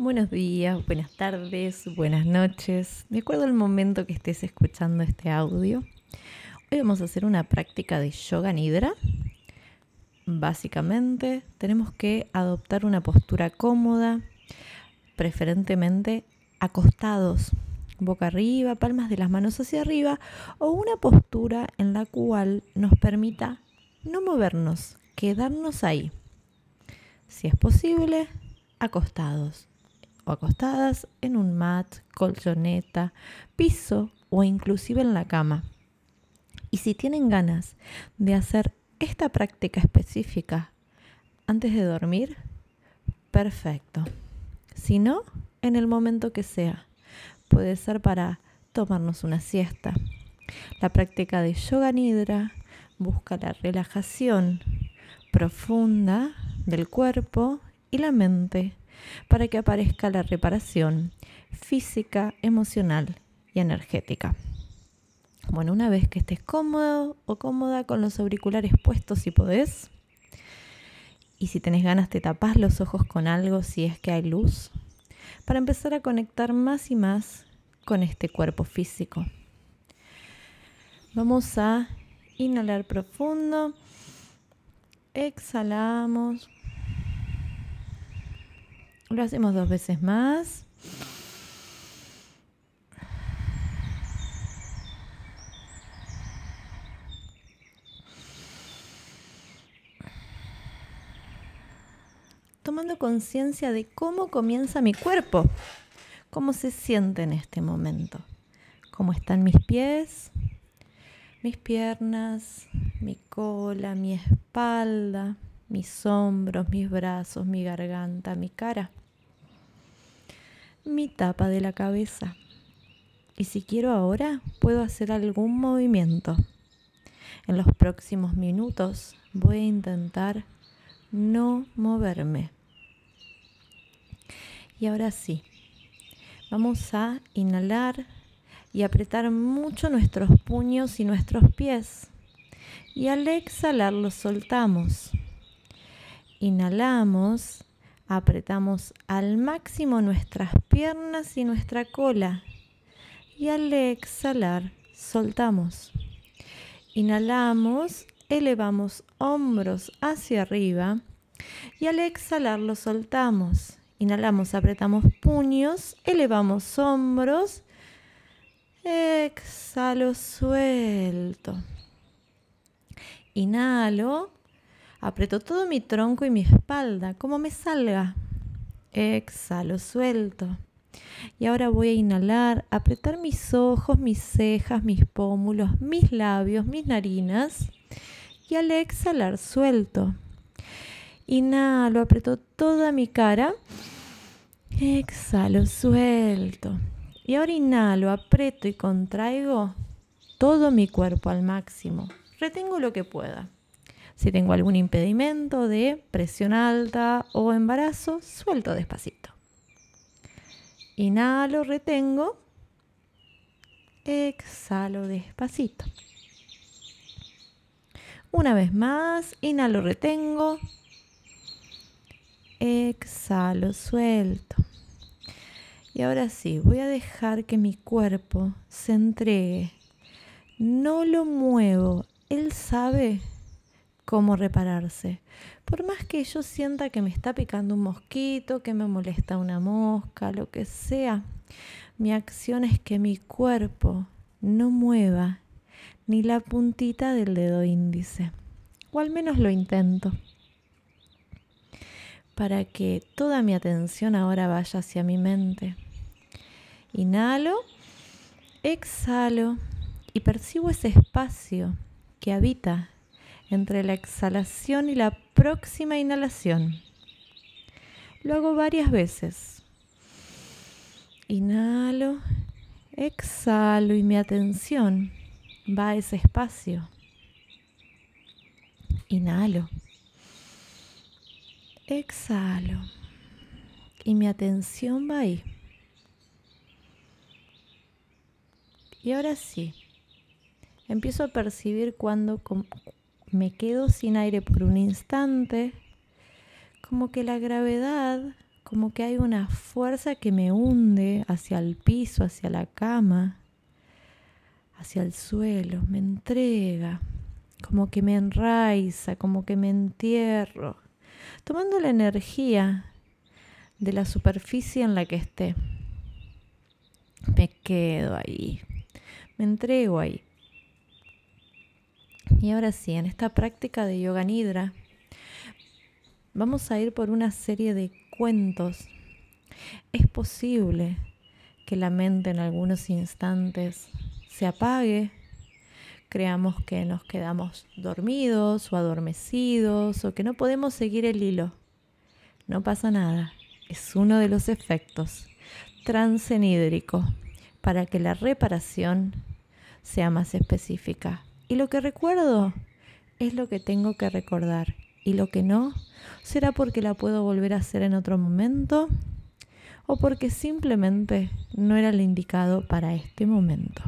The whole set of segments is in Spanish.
Buenos días, buenas tardes, buenas noches. De acuerdo al momento que estés escuchando este audio, hoy vamos a hacer una práctica de yoga nidra. Básicamente, tenemos que adoptar una postura cómoda, preferentemente acostados, boca arriba, palmas de las manos hacia arriba, o una postura en la cual nos permita no movernos, quedarnos ahí. Si es posible, acostados acostadas en un mat, colchoneta, piso o inclusive en la cama. Y si tienen ganas de hacer esta práctica específica antes de dormir, perfecto. Si no, en el momento que sea. Puede ser para tomarnos una siesta. La práctica de yoga nidra busca la relajación profunda del cuerpo y la mente para que aparezca la reparación física, emocional y energética. Bueno, una vez que estés cómodo o cómoda con los auriculares puestos si podés, y si tenés ganas te tapás los ojos con algo si es que hay luz, para empezar a conectar más y más con este cuerpo físico. Vamos a inhalar profundo, exhalamos lo hacemos dos veces más. Tomando conciencia de cómo comienza mi cuerpo, cómo se siente en este momento, cómo están mis pies, mis piernas, mi cola, mi espalda, mis hombros, mis brazos, mi garganta, mi cara, mi tapa de la cabeza. Y si quiero ahora, puedo hacer algún movimiento. En los próximos minutos voy a intentar no moverme. Y ahora sí, vamos a inhalar y apretar mucho nuestros puños y nuestros pies. Y al exhalar los soltamos. Inhalamos, apretamos al máximo nuestras piernas y nuestra cola. Y al exhalar, soltamos. Inhalamos, elevamos hombros hacia arriba. Y al exhalar, los soltamos. Inhalamos, apretamos puños, elevamos hombros. Exhalo, suelto. Inhalo, Aprieto todo mi tronco y mi espalda, como me salga. Exhalo, suelto. Y ahora voy a inhalar, apretar mis ojos, mis cejas, mis pómulos, mis labios, mis narinas. Y al exhalar, suelto. Inhalo, aprieto toda mi cara. Exhalo, suelto. Y ahora inhalo, aprieto y contraigo todo mi cuerpo al máximo. Retengo lo que pueda. Si tengo algún impedimento de presión alta o embarazo, suelto despacito. Inhalo, retengo. Exhalo despacito. Una vez más, inhalo, retengo. Exhalo, suelto. Y ahora sí, voy a dejar que mi cuerpo se entregue. No lo muevo. Él sabe cómo repararse. Por más que yo sienta que me está picando un mosquito, que me molesta una mosca, lo que sea, mi acción es que mi cuerpo no mueva ni la puntita del dedo índice. O al menos lo intento. Para que toda mi atención ahora vaya hacia mi mente. Inhalo, exhalo y percibo ese espacio que habita entre la exhalación y la próxima inhalación. Lo hago varias veces. Inhalo, exhalo y mi atención va a ese espacio. Inhalo, exhalo y mi atención va ahí. Y ahora sí, empiezo a percibir cuando, me quedo sin aire por un instante, como que la gravedad como que hay una fuerza que me hunde hacia el piso, hacia la cama, hacia el suelo, me entrega, como que me enraiza, como que me entierro, tomando la energía de la superficie en la que esté. Me quedo ahí, me entrego ahí. Y ahora sí, en esta práctica de yoga nidra, vamos a ir por una serie de cuentos. Es posible que la mente en algunos instantes se apague, creamos que nos quedamos dormidos o adormecidos o que no podemos seguir el hilo. No pasa nada, es uno de los efectos transenídrico para que la reparación sea más específica. Y lo que recuerdo es lo que tengo que recordar y lo que no será porque la puedo volver a hacer en otro momento o porque simplemente no era el indicado para este momento.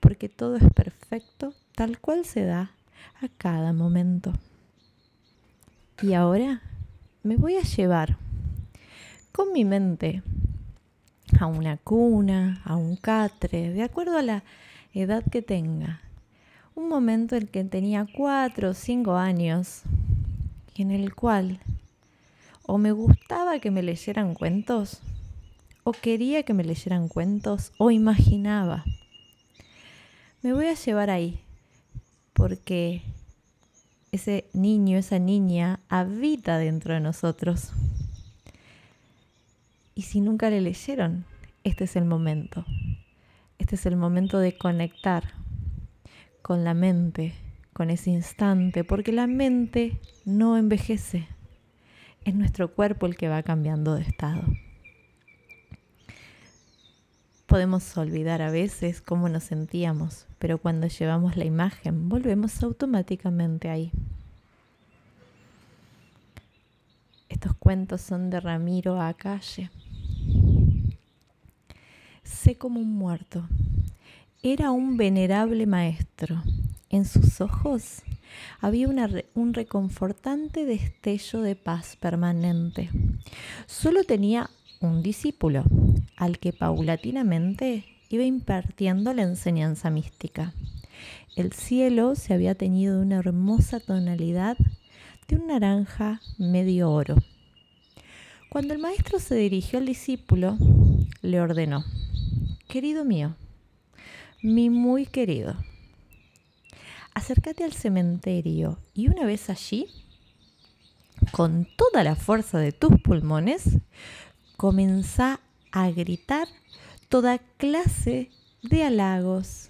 Porque todo es perfecto tal cual se da a cada momento. Y ahora me voy a llevar con mi mente a una cuna, a un catre, de acuerdo a la edad que tenga. Un momento en que tenía cuatro o cinco años en el cual o me gustaba que me leyeran cuentos, o quería que me leyeran cuentos, o imaginaba. Me voy a llevar ahí, porque ese niño, esa niña habita dentro de nosotros. Y si nunca le leyeron, este es el momento. Este es el momento de conectar con la mente, con ese instante, porque la mente no envejece. Es nuestro cuerpo el que va cambiando de estado. Podemos olvidar a veces cómo nos sentíamos, pero cuando llevamos la imagen volvemos automáticamente ahí. Estos cuentos son de Ramiro Acalle. Sé como un muerto. Era un venerable maestro. En sus ojos había un reconfortante destello de paz permanente. Solo tenía un discípulo, al que paulatinamente iba impartiendo la enseñanza mística. El cielo se había teñido una hermosa tonalidad de un naranja medio oro. Cuando el maestro se dirigió al discípulo, le ordenó, Querido mío, mi muy querido, acércate al cementerio y una vez allí, con toda la fuerza de tus pulmones, comenzá a gritar toda clase de halagos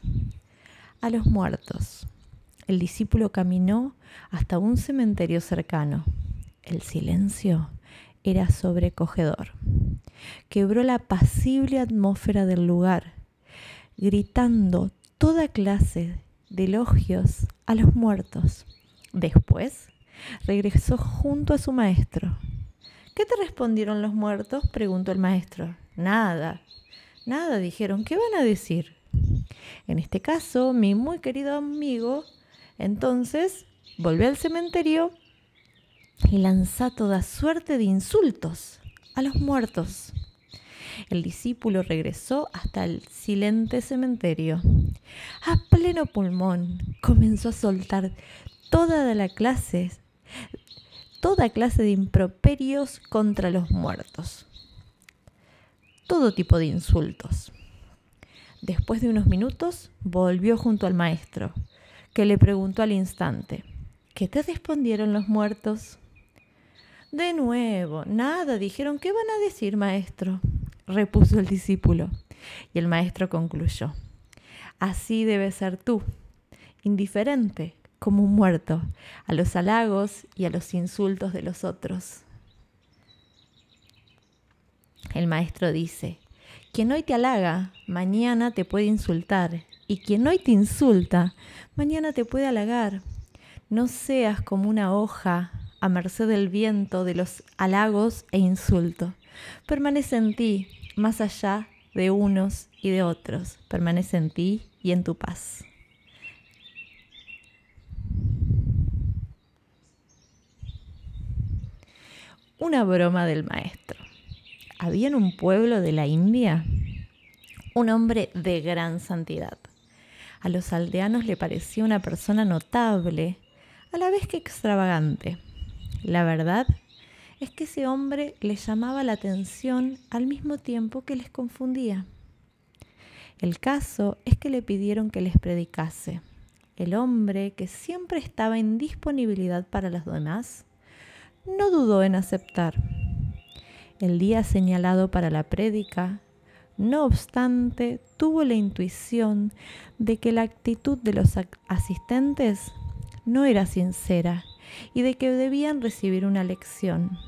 a los muertos. El discípulo caminó hasta un cementerio cercano. El silencio era sobrecogedor. Quebró la pasible atmósfera del lugar, gritando toda clase de elogios a los muertos. Después regresó junto a su maestro. ¿Qué te respondieron los muertos? preguntó el maestro. Nada, nada, dijeron. ¿Qué van a decir? En este caso, mi muy querido amigo, entonces, volvió al cementerio y lanzó toda suerte de insultos a los muertos. El discípulo regresó hasta el silente cementerio. A pleno pulmón comenzó a soltar toda la clase, toda clase de improperios contra los muertos. Todo tipo de insultos. Después de unos minutos volvió junto al maestro, que le preguntó al instante, ¿qué te respondieron los muertos? De nuevo, nada, dijeron, ¿qué van a decir, maestro? Repuso el discípulo. Y el maestro concluyó, así debe ser tú, indiferente como un muerto a los halagos y a los insultos de los otros. El maestro dice, quien hoy te halaga, mañana te puede insultar, y quien hoy te insulta, mañana te puede halagar. No seas como una hoja a merced del viento de los halagos e insultos. Permanece en ti, más allá de unos y de otros. Permanece en ti y en tu paz. Una broma del maestro. había en un pueblo de la India un hombre de gran santidad. A los aldeanos le parecía una persona notable, a la vez que extravagante. La verdad es que ese hombre les llamaba la atención al mismo tiempo que les confundía. El caso es que le pidieron que les predicase. El hombre, que siempre estaba en disponibilidad para los demás, no dudó en aceptar. El día señalado para la prédica, no obstante, tuvo la intuición de que la actitud de los asistentes no era sincera y de que debían recibir una lección.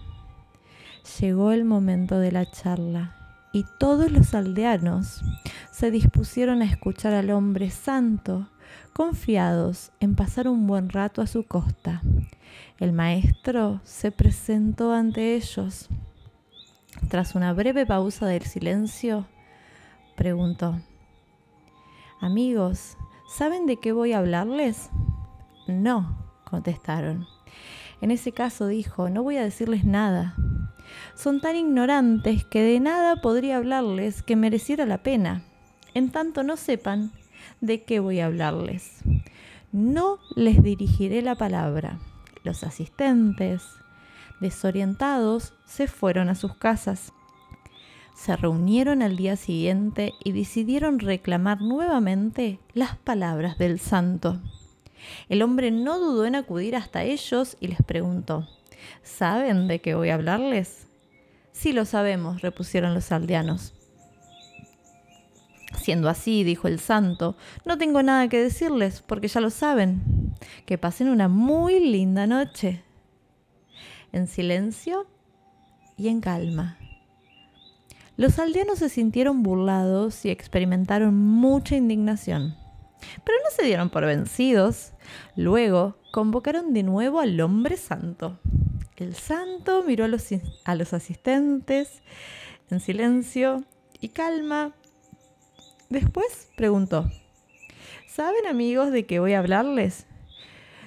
Llegó el momento de la charla y todos los aldeanos se dispusieron a escuchar al hombre santo, confiados en pasar un buen rato a su costa. El maestro se presentó ante ellos. Tras una breve pausa del silencio, preguntó, Amigos, ¿saben de qué voy a hablarles? No, contestaron. En ese caso dijo, no voy a decirles nada. Son tan ignorantes que de nada podría hablarles que mereciera la pena. En tanto no sepan de qué voy a hablarles. No les dirigiré la palabra. Los asistentes, desorientados, se fueron a sus casas se reunieron al día siguiente y decidieron reclamar nuevamente las palabras del santo. El hombre no dudó en acudir hasta ellos y les preguntó, ¿saben de qué voy a hablarles? Sí lo sabemos, repusieron los aldeanos. Siendo así, dijo el santo, no tengo nada que decirles porque ya lo saben. Que pasen una muy linda noche. En silencio y en calma. Los aldeanos se sintieron burlados y experimentaron mucha indignación. Pero no se dieron por vencidos. Luego convocaron de nuevo al hombre santo. El santo miró a los, asistentes en silencio y calma. Después preguntó, ¿saben amigos de qué voy a hablarles?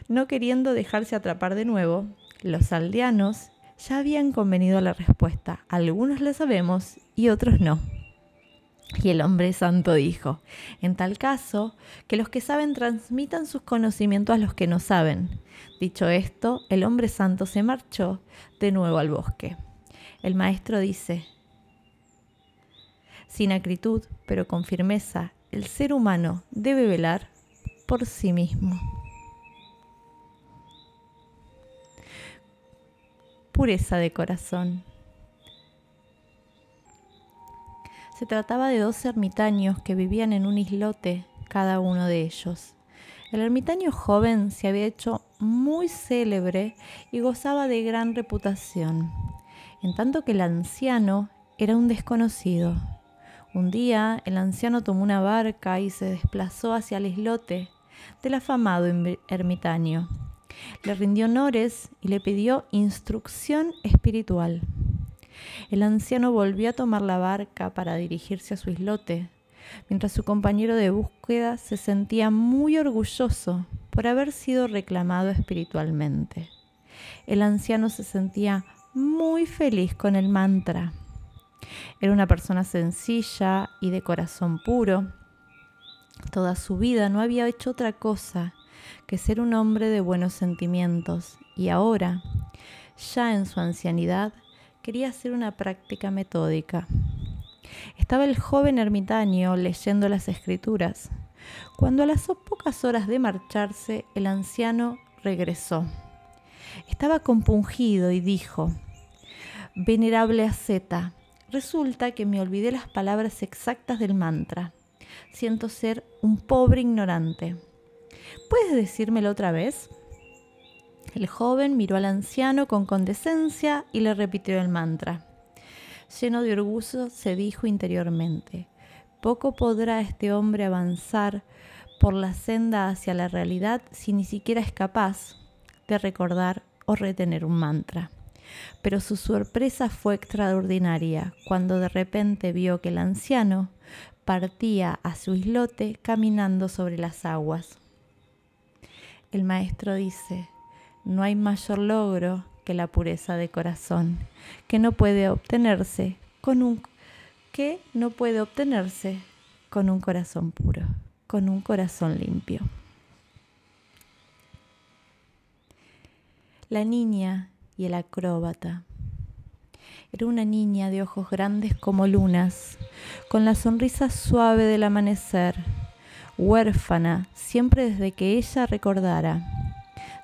No queriendo dejarse atrapar de nuevo, los aldeanos ya habían convenido la respuesta. Algunos la sabemos y otros no. Y el hombre santo dijo, en tal caso, que los que saben transmitan sus conocimientos a los que no saben. Dicho esto, el hombre santo se marchó de nuevo al bosque. El maestro dice, sin acritud, pero con firmeza, el ser humano debe velar por sí mismo. Pureza de corazón. Se trataba de dos ermitaños que vivían en un islote, cada uno de ellos. El ermitaño joven se había hecho muy célebre y gozaba de gran reputación, en tanto que el anciano era un desconocido. Un día el anciano tomó una barca y se desplazó hacia el islote del afamado ermitaño. Le rindió honores y le pidió instrucción espiritual. El anciano volvió a tomar la barca para dirigirse a su islote, mientras su compañero de búsqueda se sentía muy orgulloso por haber sido reclamado espiritualmente. El anciano se sentía muy feliz con el mantra. Era una persona sencilla y de corazón puro. Toda su vida no había hecho otra cosa que ser un hombre de buenos sentimientos y ahora, ya en su ancianidad, quería hacer una práctica metódica. Estaba el joven ermitaño leyendo las escrituras, cuando a las pocas horas de marcharse el anciano regresó. Estaba compungido y dijo, Venerable asceta, resulta que me olvidé las palabras exactas del mantra. Siento ser un pobre ignorante. ¿Puedes decírmelo otra vez? El joven miró al anciano con condescencia y le repitió el mantra. Lleno de orgullo, se dijo interiormente, poco podrá este hombre avanzar por la senda hacia la realidad si ni siquiera es capaz de recordar o retener un mantra. Pero su sorpresa fue extraordinaria cuando de repente vio que el anciano partía a su islote caminando sobre las aguas. El maestro dice, no hay mayor logro que la pureza de corazón, que no puede obtenerse con un que no puede obtenerse con un corazón puro, con un corazón limpio. La niña y el acróbata. Era una niña de ojos grandes como lunas, con la sonrisa suave del amanecer, huérfana siempre desde que ella recordara.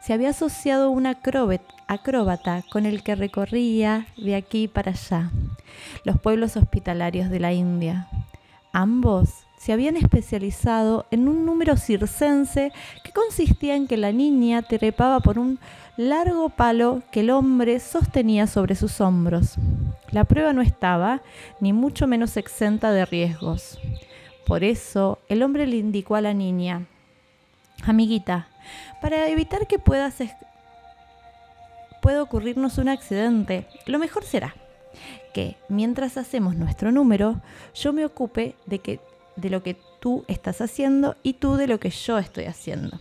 Se había asociado un acróbata con el que recorría de aquí para allá los pueblos hospitalarios de la India. Ambos se habían especializado en un número circense que consistía en que la niña trepaba por un largo palo que el hombre sostenía sobre sus hombros. La prueba no estaba, ni mucho menos exenta de riesgos. Por eso el hombre le indicó a la niña, amiguita, para evitar que puedas pueda ocurrirnos un accidente, lo mejor será que mientras hacemos nuestro número, yo me ocupe de, que, de lo que tú estás haciendo y tú de lo que yo estoy haciendo.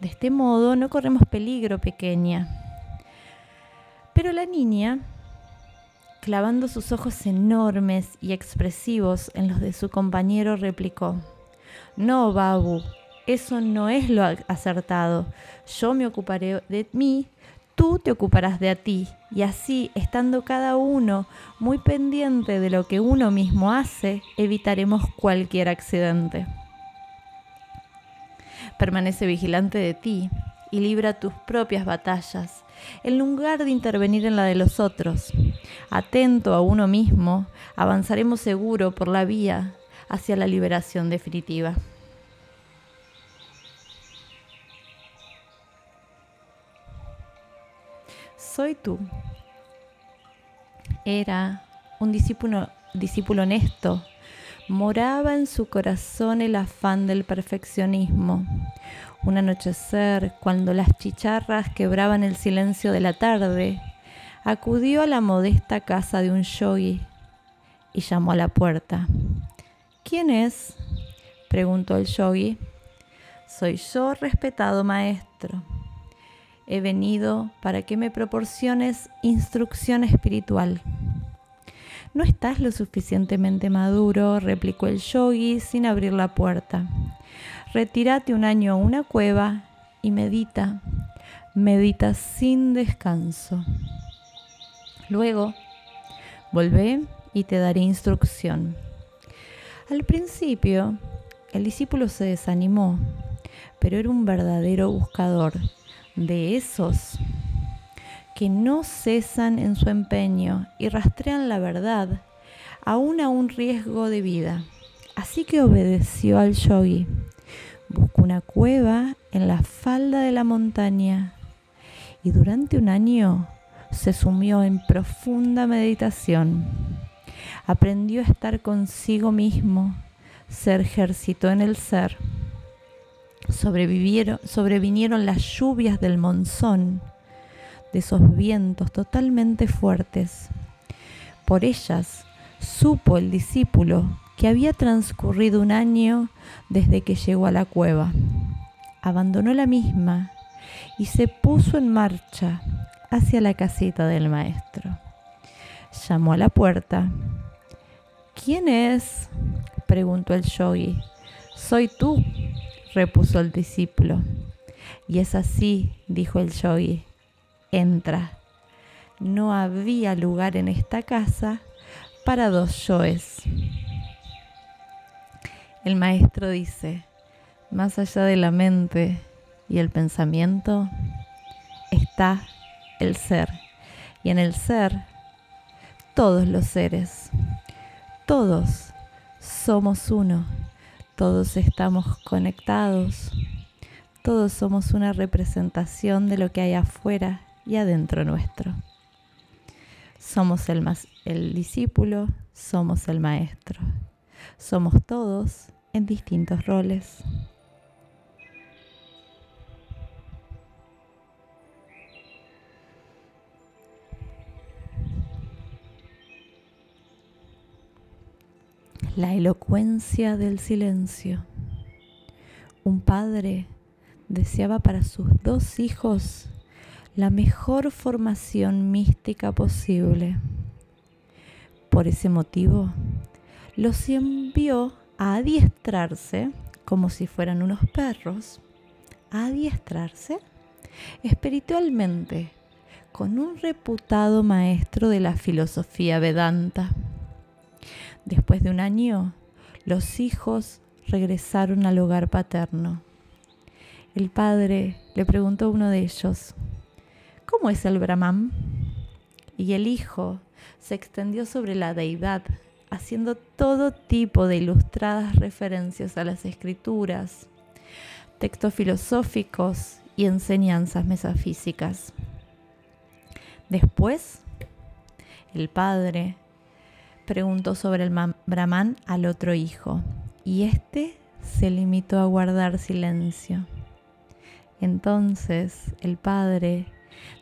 De este modo no corremos peligro, pequeña. Pero la niña, clavando sus ojos enormes y expresivos en los de su compañero, replicó, No, Babu, eso no es lo acertado. Yo me ocuparé de mí, tú te ocuparás de a ti. Y así, estando cada uno muy pendiente de lo que uno mismo hace, evitaremos cualquier accidente. Permanece vigilante de ti y libra tus propias batallas, en lugar de intervenir en la de los otros. Atento a uno mismo, avanzaremos seguro por la vía hacia la liberación definitiva. Soy tú. Era un discípulo, honesto, moraba en su corazón el afán del perfeccionismo. Un anochecer, cuando las chicharras quebraban el silencio de la tarde, acudió a la modesta casa de un yogi y llamó a la puerta. ¿Quién es? preguntó el yogi. Soy yo, respetado maestro. He venido para que me proporciones instrucción espiritual. No estás lo suficientemente maduro, replicó el yogi sin abrir la puerta. Retírate un año a una cueva y medita. Medita sin descanso. Luego, volvé y te daré instrucción. Al principio, el discípulo se desanimó, pero era un verdadero buscador de esos que no cesan en su empeño y rastrean la verdad, aún a un riesgo de vida. Así que obedeció al yogi. Buscó una cueva en la falda de la montaña y durante un año se sumió en profunda meditación. Aprendió a estar consigo mismo, se ejercitó en el ser. Sobrevivieron, sobrevinieron las lluvias del monzón de esos vientos totalmente fuertes. Por ellas supo el discípulo que había transcurrido un año desde que llegó a la cueva. Abandonó la misma y se puso en marcha hacia la casita del maestro. Llamó a la puerta. ¿Quién es? preguntó el yogi. Soy tú, repuso el discípulo. Y es así, dijo el yogi, entra. No había lugar en esta casa para dos yoes. El maestro dice, más allá de la mente y el pensamiento está el ser. Y en el ser, todos los seres, todos somos uno, todos estamos conectados, todos somos una representación de lo que hay afuera y adentro nuestro. Somos el, el discípulo, somos el maestro. Somos todos en distintos roles. La elocuencia del silencio. Un padre deseaba para sus dos hijos la mejor formación mística posible. Por ese motivo, los envió a adiestrarse, como si fueran unos perros, a adiestrarse espiritualmente con un reputado maestro de la filosofía Vedanta. Después de un año, los hijos regresaron al hogar paterno. El padre le preguntó a uno de ellos, ¿cómo es el Brahman? Y el hijo se extendió sobre la deidad, haciendo todo tipo de ilustradas referencias a las escrituras, textos filosóficos y enseñanzas metafísicas. Después, el padre preguntó sobre el Brahman al otro hijo y éste se limitó a guardar silencio. Entonces el padre,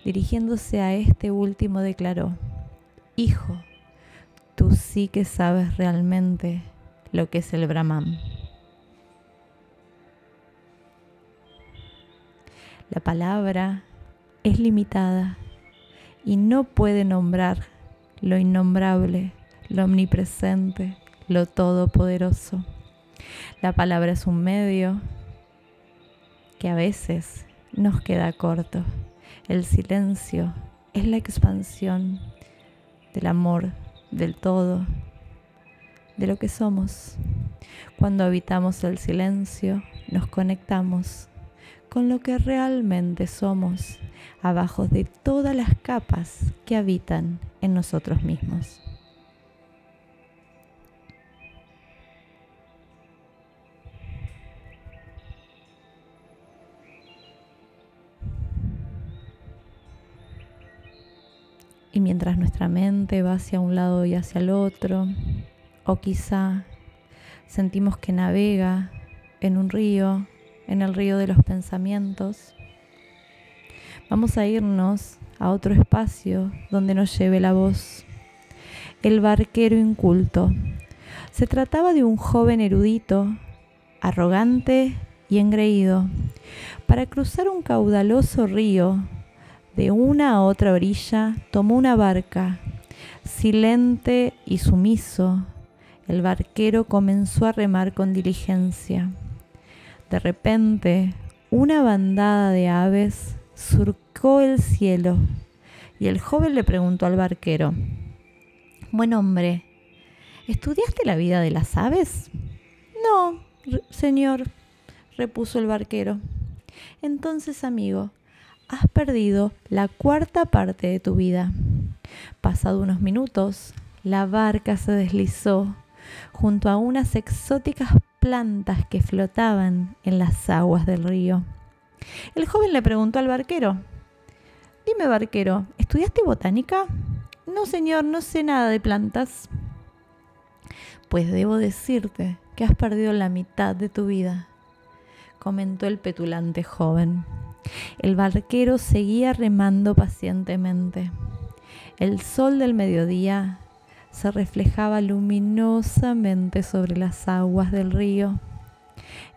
dirigiéndose a este último, declaró, Hijo, tú sí que sabes realmente lo que es el Brahman. La palabra es limitada y no puede nombrar lo innombrable, lo omnipresente, lo todopoderoso. La palabra es un medio que a veces nos queda corto. El silencio es la expansión del amor, del todo, de lo que somos. Cuando habitamos el silencio, nos conectamos con lo que realmente somos abajo de todas las capas que habitan en nosotros mismos. Mientras nuestra mente va hacia un lado y hacia el otro, o quizá sentimos que navega en un río, en el río de los pensamientos, Vamos a irnos a otro espacio donde nos lleve la voz. El barquero inculto. Se trataba de un joven erudito, arrogante y engreído. Para cruzar un caudaloso río, de una a otra orilla, tomó una barca. Silente y sumiso, el barquero comenzó a remar con diligencia. De repente, una bandada de aves surcó el cielo y el joven le preguntó al barquero, Buen hombre, ¿estudiaste la vida de las aves? No, señor, repuso el barquero. Entonces, amigo, has perdido la cuarta parte de tu vida. Pasado unos minutos, la barca se deslizó junto a unas exóticas plantas que flotaban en las aguas del río. El joven le preguntó al barquero, Dime barquero, ¿estudiaste botánica? No señor, no sé nada de plantas. Pues debo decirte que has perdido la mitad de tu vida, comentó el petulante joven. El barquero seguía remando pacientemente. El sol del mediodía se reflejaba luminosamente sobre las aguas del río.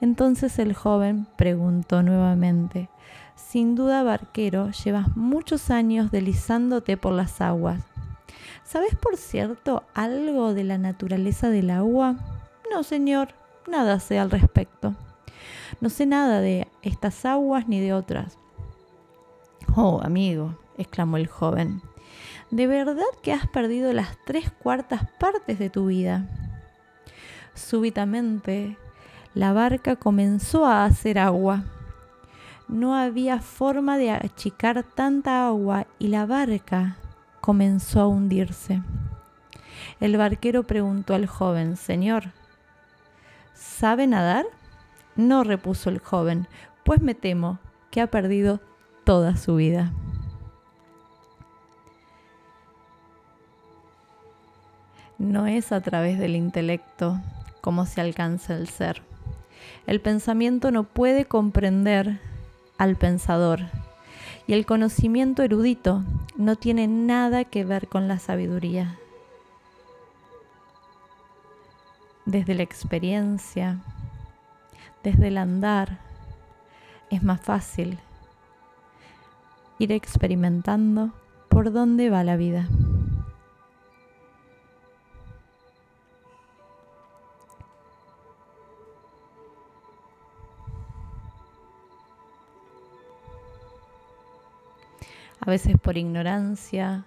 Entonces el joven preguntó nuevamente, Sin duda, barquero, llevas muchos años deslizándote por las aguas. ¿Sabes, por cierto, algo de la naturaleza del agua? No, señor, nada sé al respecto. No sé nada de estas aguas ni de otras. Oh, amigo, exclamó el joven, ¿de verdad que has perdido las tres cuartas partes de tu vida? Súbitamente la barca comenzó a hacer agua. No había forma de achicar tanta agua y la barca comenzó a hundirse. El barquero preguntó al joven, Señor, ¿sabe nadar? No, repuso el joven, pues me temo que ha perdido toda su vida. No es a través del intelecto como se alcanza el ser. El pensamiento no puede comprender al pensador y el conocimiento erudito no tiene nada que ver con la sabiduría. Desde la experiencia, desde el andar es más fácil ir experimentando por dónde va la vida. A veces por ignorancia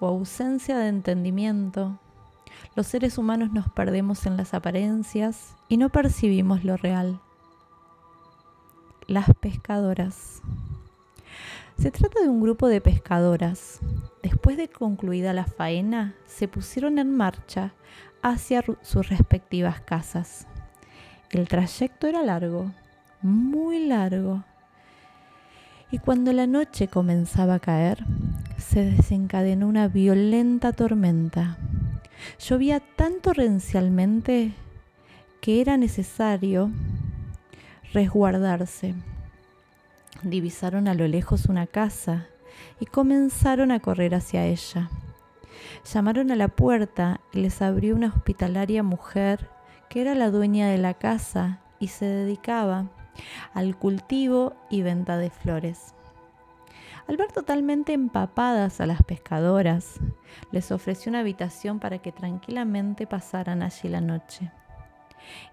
o ausencia de entendimiento los seres humanos nos perdemos en las apariencias y no percibimos lo real. Las pescadoras. Se trata de un grupo de pescadoras. Después de concluida la faena, se pusieron en marcha hacia sus respectivas casas. El trayecto era largo, muy largo, y cuando la noche comenzaba a caer, se desencadenó una violenta tormenta. Llovía tan torrencialmente que era necesario resguardarse. Divisaron a lo lejos una casa y comenzaron a correr hacia ella. Llamaron a la puerta y les abrió una hospitalaria mujer que era la dueña de la casa y se dedicaba al cultivo y venta de flores. Al ver totalmente empapadas a las pescadoras, les ofreció una habitación para que tranquilamente pasaran allí la noche.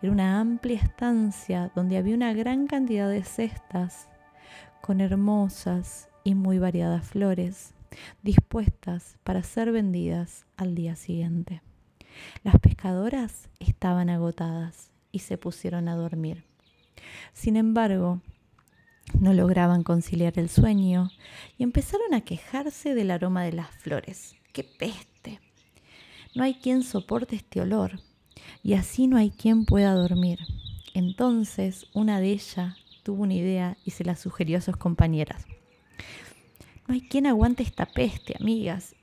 Era una amplia estancia donde había una gran cantidad de cestas con hermosas y muy variadas flores dispuestas para ser vendidas al día siguiente. Las pescadoras estaban agotadas y se pusieron a dormir. Sin embargo, no lograban conciliar el sueño y empezaron a quejarse del aroma de las flores. ¡Qué peste! No hay quien soporte este olor y así no hay quien pueda dormir. Entonces una de ellas tuvo una idea y se la sugirió a sus compañeras. No hay quien aguante esta peste, amigas,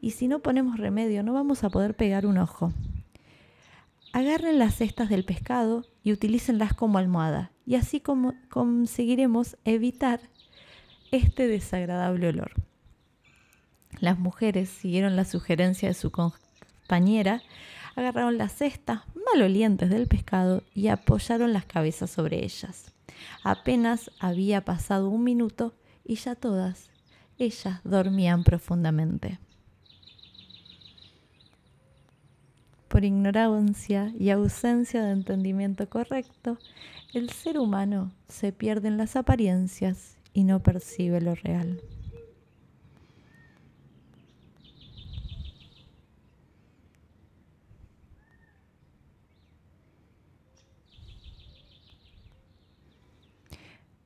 y si no ponemos remedio no vamos a poder pegar un ojo. Agarren las cestas del pescado y utilícenlas como almohada, y así como conseguiremos evitar este desagradable olor. Las mujeres siguieron la sugerencia de su compañera, agarraron las cestas malolientes del pescado y apoyaron las cabezas sobre ellas. Apenas había pasado un minuto y ya todas ellas dormían profundamente. Por ignorancia y ausencia de entendimiento correcto, el ser humano se pierde en las apariencias y no percibe lo real.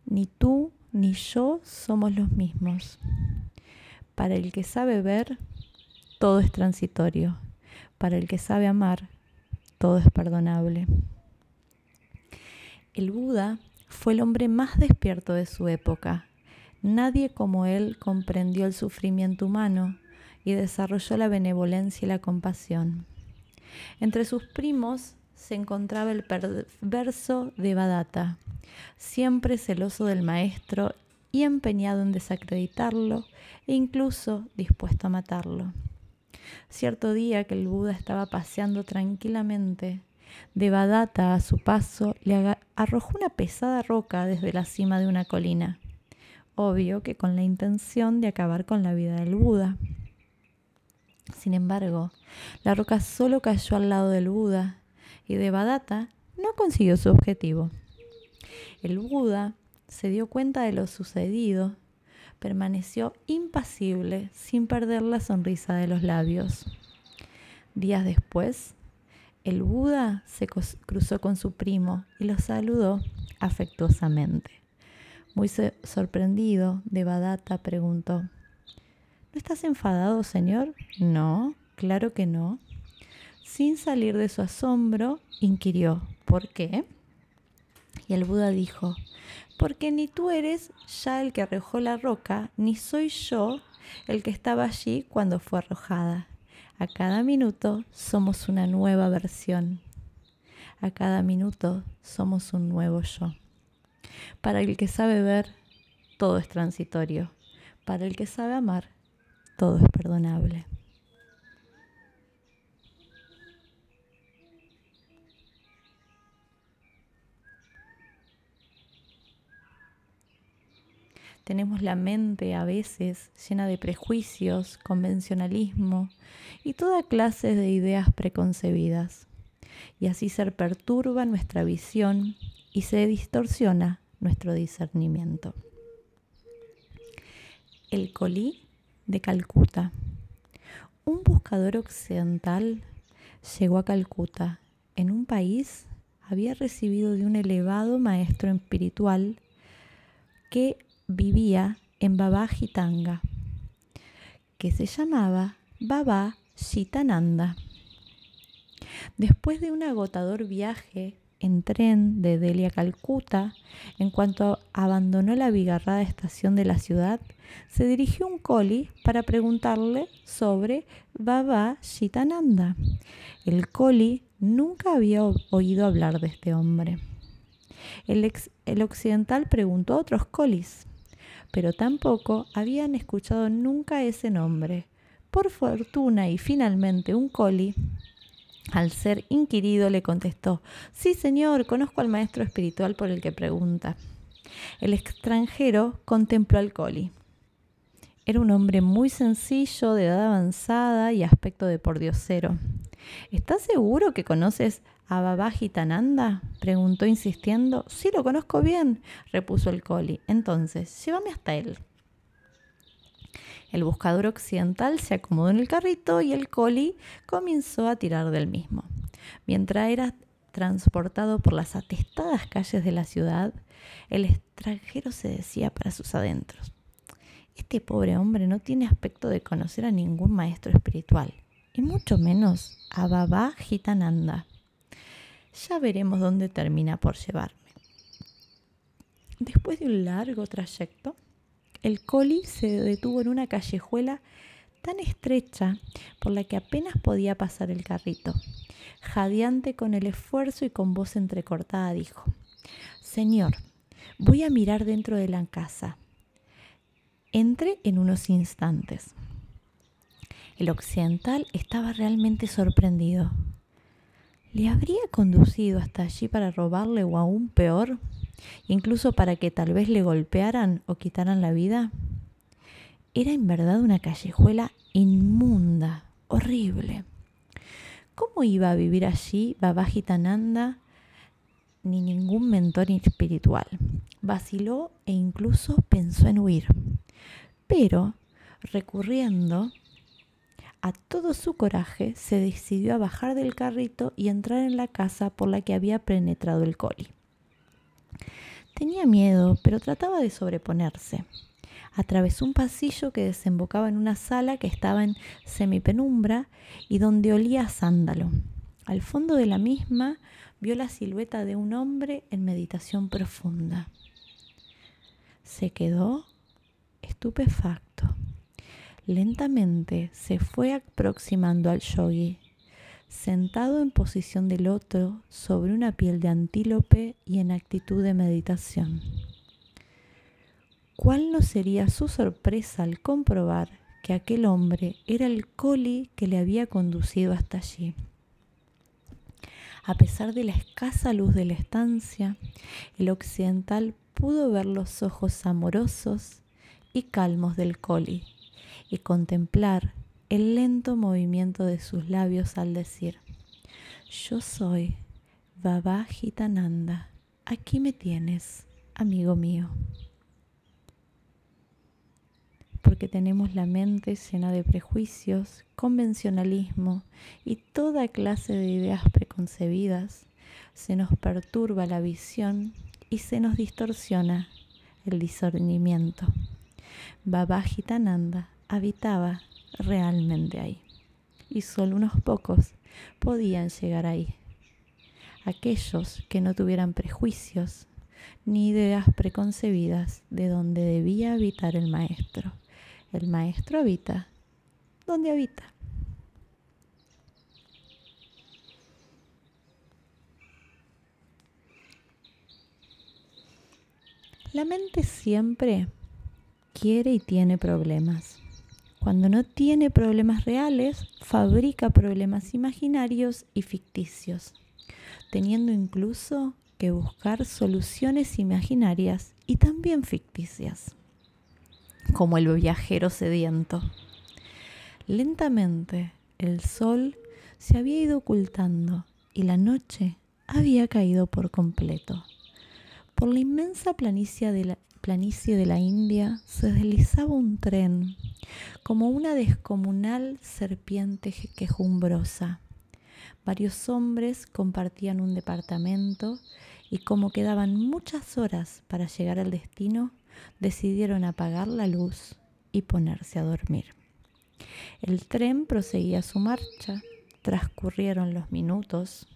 Ni tú ni yo somos los mismos. Para el que sabe ver, todo es transitorio para el que sabe amar, todo es perdonable. El Buda fue el hombre más despierto de su época. Nadie como él comprendió el sufrimiento humano y desarrolló la benevolencia y la compasión. Entre sus primos se encontraba el perverso Devadatta, siempre celoso del maestro y empeñado en desacreditarlo e incluso dispuesto a matarlo. Cierto día que el Buda estaba paseando tranquilamente, Devadatta a su paso le arrojó una pesada roca desde la cima de una colina, obvio que con la intención de acabar con la vida del Buda. Sin embargo, la roca solo cayó al lado del Buda y Devadatta no consiguió su objetivo. El Buda se dio cuenta de lo sucedido permaneció impasible sin perder la sonrisa de los labios. Días después, el Buda se cruzó con su primo y lo saludó afectuosamente. Muy sorprendido, Devadatta preguntó, ¿No estás enfadado, señor? No, claro que no. Sin salir de su asombro, inquirió, ¿por qué? Y el Buda dijo, porque ni tú eres ya el que arrojó la roca, ni soy yo el que estaba allí cuando fue arrojada. A cada minuto somos una nueva versión. A cada minuto somos un nuevo yo. Para el que sabe ver, todo es transitorio. Para el que sabe amar, todo es perdonable. Tenemos la mente a veces llena de prejuicios, convencionalismo y toda clase de ideas preconcebidas. Y así se perturba nuestra visión y se distorsiona nuestro discernimiento. el colí de Calcuta. Un buscador occidental llegó a Calcuta. En un país había recibido de un elevado maestro espiritual que vivía en Baba Jitanga, que se llamaba Baba Shitananda. Después de un agotador viaje en tren de Delhi a Calcuta, en cuanto abandonó la bigarrada estación de la ciudad, se dirigió un coli para preguntarle sobre Baba Shitananda. El coli nunca había oído hablar de este hombre. El, el occidental preguntó a otros colis, pero tampoco habían escuchado nunca ese nombre. Por fortuna y finalmente un coli al ser inquirido le contestó, sí señor, conozco al maestro espiritual por el que pregunta. El extranjero contempló al coli. Era un hombre muy sencillo, de edad avanzada y aspecto de pordiosero. ¿Estás seguro que conoces a Babajitananda? preguntó insistiendo. Sí, lo conozco bien, repuso el coli. Entonces, llévame hasta él. El buscador occidental se acomodó en el carrito y el coli comenzó a tirar del mismo. Mientras era transportado por las atestadas calles de la ciudad, el extranjero se decía para sus adentros, este pobre hombre no tiene aspecto de conocer a ningún maestro espiritual, y mucho menos a Baba Gitananda. Ya veremos dónde termina por llevarme. Después de un largo trayecto, el coli se detuvo en una callejuela tan estrecha por la que apenas podía pasar el carrito. Jadeante con el esfuerzo y con voz entrecortada dijo, Señor, voy a mirar dentro de la casa. Entré en unos instantes. El occidental estaba realmente sorprendido. ¿Le habría conducido hasta allí para robarle o aún peor? incluso para que tal vez le golpearan o quitaran la vida? Era en verdad una callejuela inmunda, horrible. ¿Cómo iba a vivir allí Babajitananda ni ningún mentor espiritual? Vaciló e incluso pensó en huir. Pero, recurriendo a todo su coraje, se decidió a bajar del carrito y entrar en la casa por la que había penetrado el coli. Tenía miedo, pero trataba de sobreponerse. Atravesó un pasillo que desembocaba en una sala que estaba en semipenumbra y donde olía a sándalo. Al fondo de la misma vio la silueta de un hombre en meditación profunda. Se quedó estupefacto. Lentamente se fue aproximando al yogi sentado en posición de loto sobre una piel de antílope y en actitud de meditación. ¿Cuál no sería su sorpresa al comprobar que aquel hombre era el coli que le había conducido hasta allí? A pesar de la escasa luz de la estancia, el occidental pudo ver los ojos amorosos y calmos del coli y contemplar el lento movimiento de sus labios al decir, yo soy Baba Gitananda, aquí me tienes, amigo mío. Porque tenemos la mente llena de prejuicios, convencionalismo y toda clase de ideas preconcebidas, se nos perturba la visión y se nos distorsiona el discernimiento. Baba Gitananda habitaba realmente ahí. Y solo unos pocos podían llegar ahí. Aquellos que no tuvieran prejuicios ni ideas preconcebidas de dónde debía habitar el maestro. El maestro habita donde habita. La mente siempre quiere y tiene problemas. Cuando no tiene problemas reales, fabrica problemas imaginarios y ficticios, teniendo incluso que buscar soluciones imaginarias y también ficticias, como el viajero sediento. Lentamente el sol se había ido ocultando y la noche había caído por completo. Por la inmensa planicie de, planicie de la India se deslizaba un tren como una descomunal serpiente quejumbrosa. Varios hombres compartían un departamento y como quedaban muchas horas para llegar al destino, decidieron apagar la luz y ponerse a dormir. El tren proseguía su marcha, transcurrieron los minutos,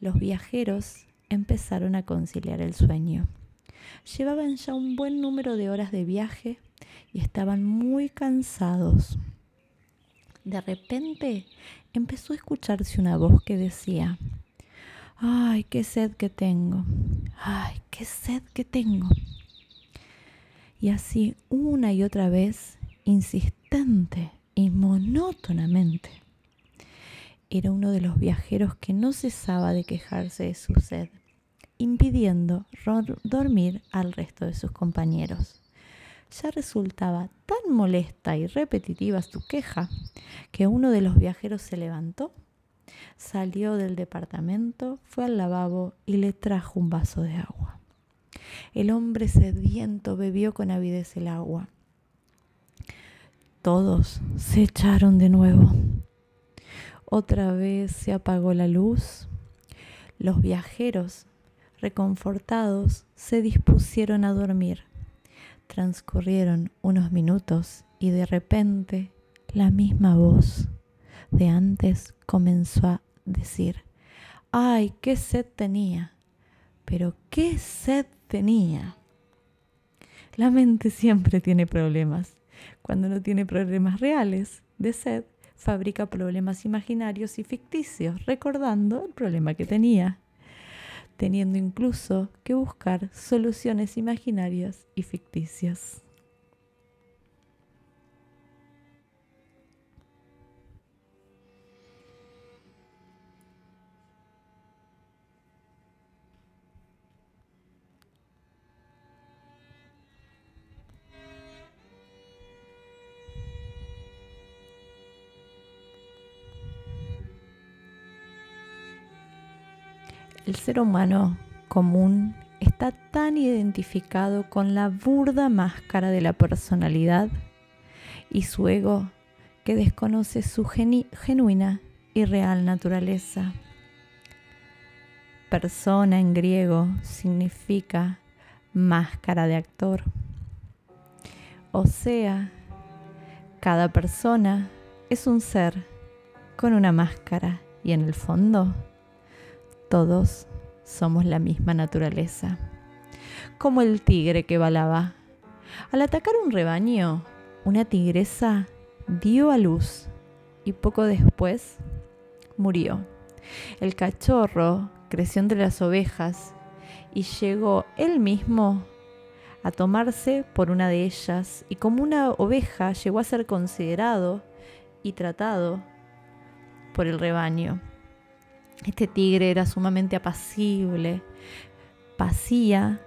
los viajeros empezaron a conciliar el sueño. Llevaban ya un buen número de horas de viaje y estaban muy cansados. De repente empezó a escucharse una voz que decía, ay, qué sed que tengo, ay, qué sed que tengo. Y así una y otra vez, insistente y monótonamente. Era uno de los viajeros que no cesaba de quejarse de su sed, impidiendo dormir al resto de sus compañeros. Ya resultaba tan molesta y repetitiva su queja que uno de los viajeros se levantó, salió del departamento, fue al lavabo y le trajo un vaso de agua. El hombre sediento bebió con avidez el agua. Todos se echaron de nuevo. Otra vez se apagó la luz. Los viajeros, reconfortados, se dispusieron a dormir. Transcurrieron unos minutos y de repente la misma voz de antes comenzó a decir, ay, qué sed tenía, pero qué sed tenía. La mente siempre tiene problemas. Cuando no tiene problemas reales de sed, fabrica problemas imaginarios y ficticios, recordando el problema que tenía, teniendo incluso que buscar soluciones imaginarias y ficticias. El ser humano común está tan identificado con la burda máscara de la personalidad y su ego que desconoce su genuina y real naturaleza. Persona en griego significa máscara de actor. O sea, cada persona es un ser con una máscara y en el fondo todos somos la misma naturaleza. Como el tigre que balaba. Al atacar un rebaño, una tigresa dio a luz y poco después murió. El cachorro creció entre las ovejas y llegó él mismo a tomarse por una de ellas y como una oveja llegó a ser considerado y tratado por el rebaño. Este tigre era sumamente apacible, pasía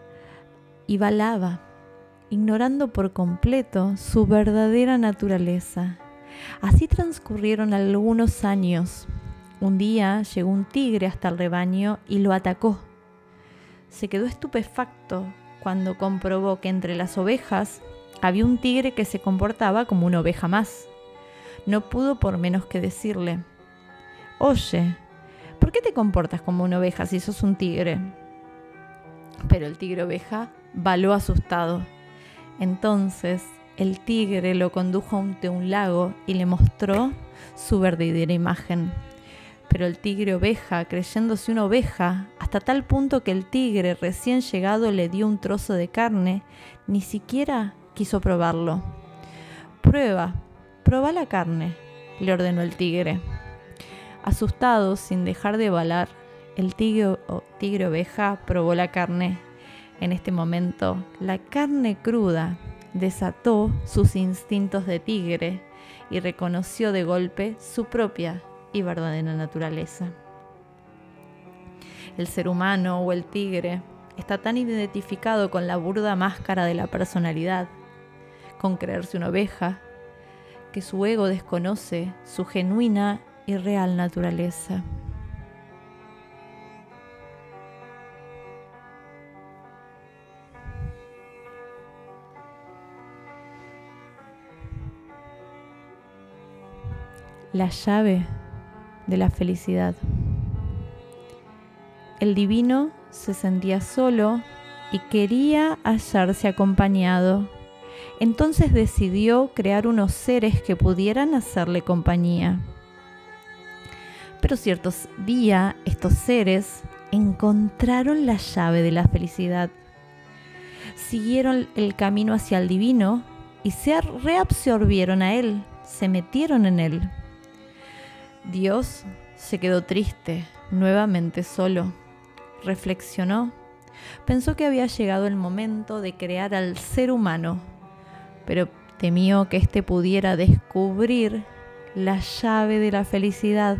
y balaba, ignorando por completo su verdadera naturaleza. Así transcurrieron algunos años. Un día llegó un tigre hasta el rebaño y lo atacó. Se quedó estupefacto cuando comprobó que entre las ovejas había un tigre que se comportaba como una oveja más. No pudo por menos que decirle, Oye, ¿por qué te comportas como una oveja si sos un tigre? Pero el tigre oveja baló asustado. Entonces el tigre lo condujo ante un lago y le mostró su verdadera imagen. Pero el tigre oveja, creyéndose una oveja, hasta tal punto que el tigre recién llegado le dio un trozo de carne, ni siquiera quiso probarlo. Prueba, prueba la carne, le ordenó el tigre. Asustado, sin dejar de balar, el tigre, tigre oveja probó la carne. En este momento, la carne cruda desató sus instintos de tigre y reconoció de golpe su propia y verdadera naturaleza. El ser humano o el tigre está tan identificado con la burda máscara de la personalidad, con creerse una oveja, que su ego desconoce su genuina y real naturaleza. La llave de la felicidad. El divino se sentía solo y quería hallarse acompañado. Entonces decidió crear unos seres que pudieran hacerle compañía. Pero cierto día estos seres encontraron la llave de la felicidad. Siguieron el camino hacia el divino y se reabsorbieron a él, se metieron en él. Dios se quedó triste, nuevamente solo. Reflexionó. Pensó que había llegado el momento de crear al ser humano, pero temió que éste pudiera descubrir la llave de la felicidad,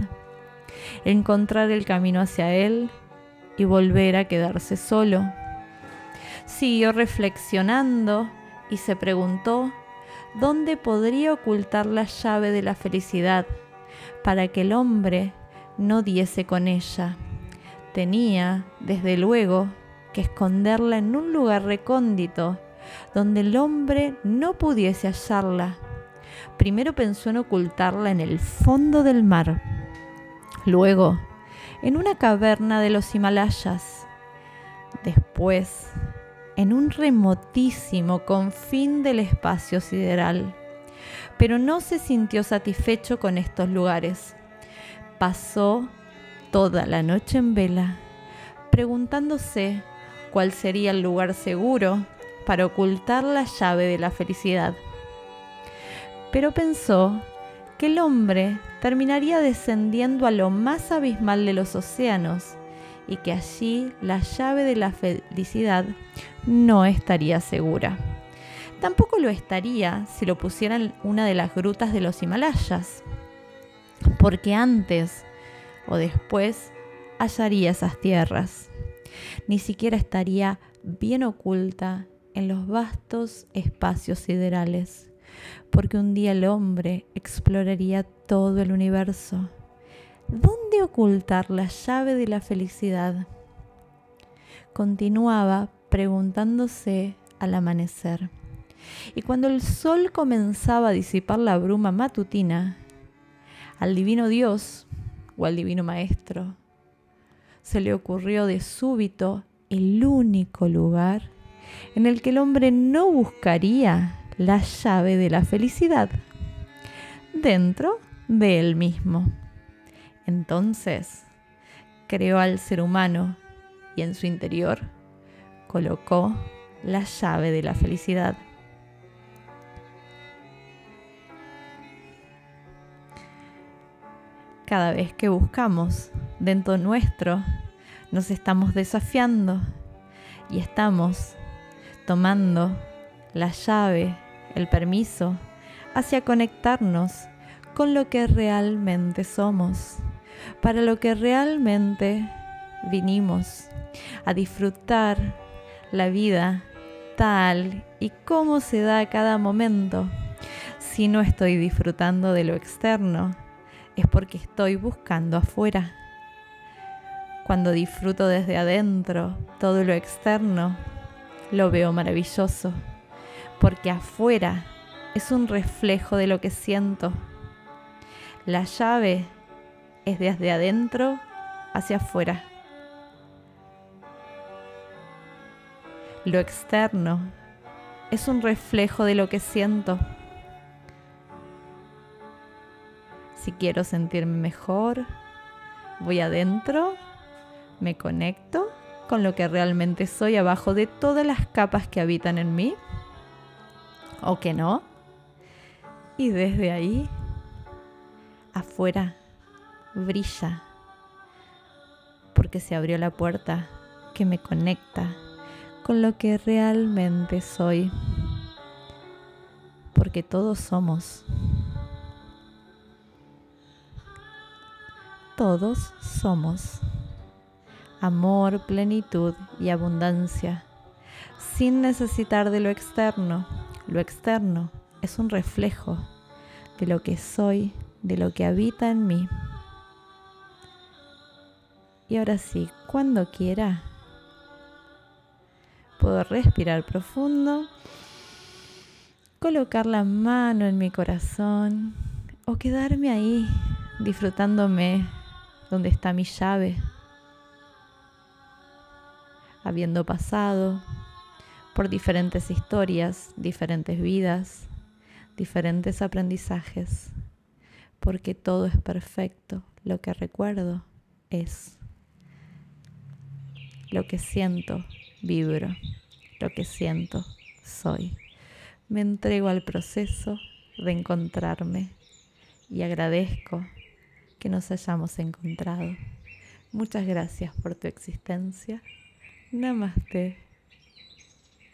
encontrar el camino hacia él y volver a quedarse solo. Siguió reflexionando y se preguntó dónde podría ocultar la llave de la felicidad para que el hombre no diese con ella. Tenía, desde luego, que esconderla en un lugar recóndito, donde el hombre no pudiese hallarla. Primero pensó en ocultarla en el fondo del mar. Luego, en una caverna de los Himalayas. Después, en un remotísimo confín del espacio sideral. Pero no se sintió satisfecho con estos lugares. Pasó toda la noche en vela, preguntándose cuál sería el lugar seguro para ocultar la llave de la felicidad. Pero pensó que el hombre terminaría descendiendo a lo más abismal de los océanos y que allí la llave de la felicidad no estaría segura. Tampoco lo estaría si lo pusieran en una de las grutas de los Himalayas, porque antes o después hallaría esas tierras. Ni siquiera estaría bien oculta en los vastos espacios siderales, porque un día el hombre exploraría todo el universo. ¿Dónde ocultar la llave de la felicidad? Continuaba preguntándose al amanecer. Y cuando el sol comenzaba a disipar la bruma matutina, al divino Dios o al divino Maestro, se le ocurrió de súbito el único lugar en el que el hombre no buscaría la llave de la felicidad, dentro de él mismo. Entonces, creó al ser humano y en su interior colocó la llave de la felicidad. Cada vez que buscamos dentro nuestro, nos estamos desafiando y estamos tomando la llave, el permiso, hacia conectarnos con lo que realmente somos, para lo que realmente vinimos, a disfrutar la vida tal y como se da a cada momento. Si no estoy disfrutando de lo externo, es porque estoy buscando afuera. Cuando disfruto desde adentro todo lo externo, lo veo maravilloso, porque afuera es un reflejo de lo que siento. La llave es desde adentro hacia afuera. Lo externo es un reflejo de lo que siento. Si quiero sentirme mejor, voy adentro, me conecto con lo que realmente soy abajo de todas las capas que habitan en mí, o que no. Y desde ahí, afuera, brilla, porque se abrió la puerta que me conecta con lo que realmente soy, porque todos somos. todos somos. Amor, plenitud y abundancia, sin necesitar de lo externo. Lo externo es un reflejo de lo que soy, de lo que habita en mí. Y ahora sí, cuando quiera, puedo respirar profundo, colocar la mano en mi corazón O quedarme ahí disfrutándome donde está mi llave, habiendo pasado por diferentes historias, diferentes vidas, diferentes aprendizajes, porque todo es perfecto. Lo que recuerdo es lo que siento, vibro, lo que siento, soy. Me entrego al proceso de encontrarme y agradezco que nos hayamos encontrado. Muchas gracias por tu existencia. Namaste.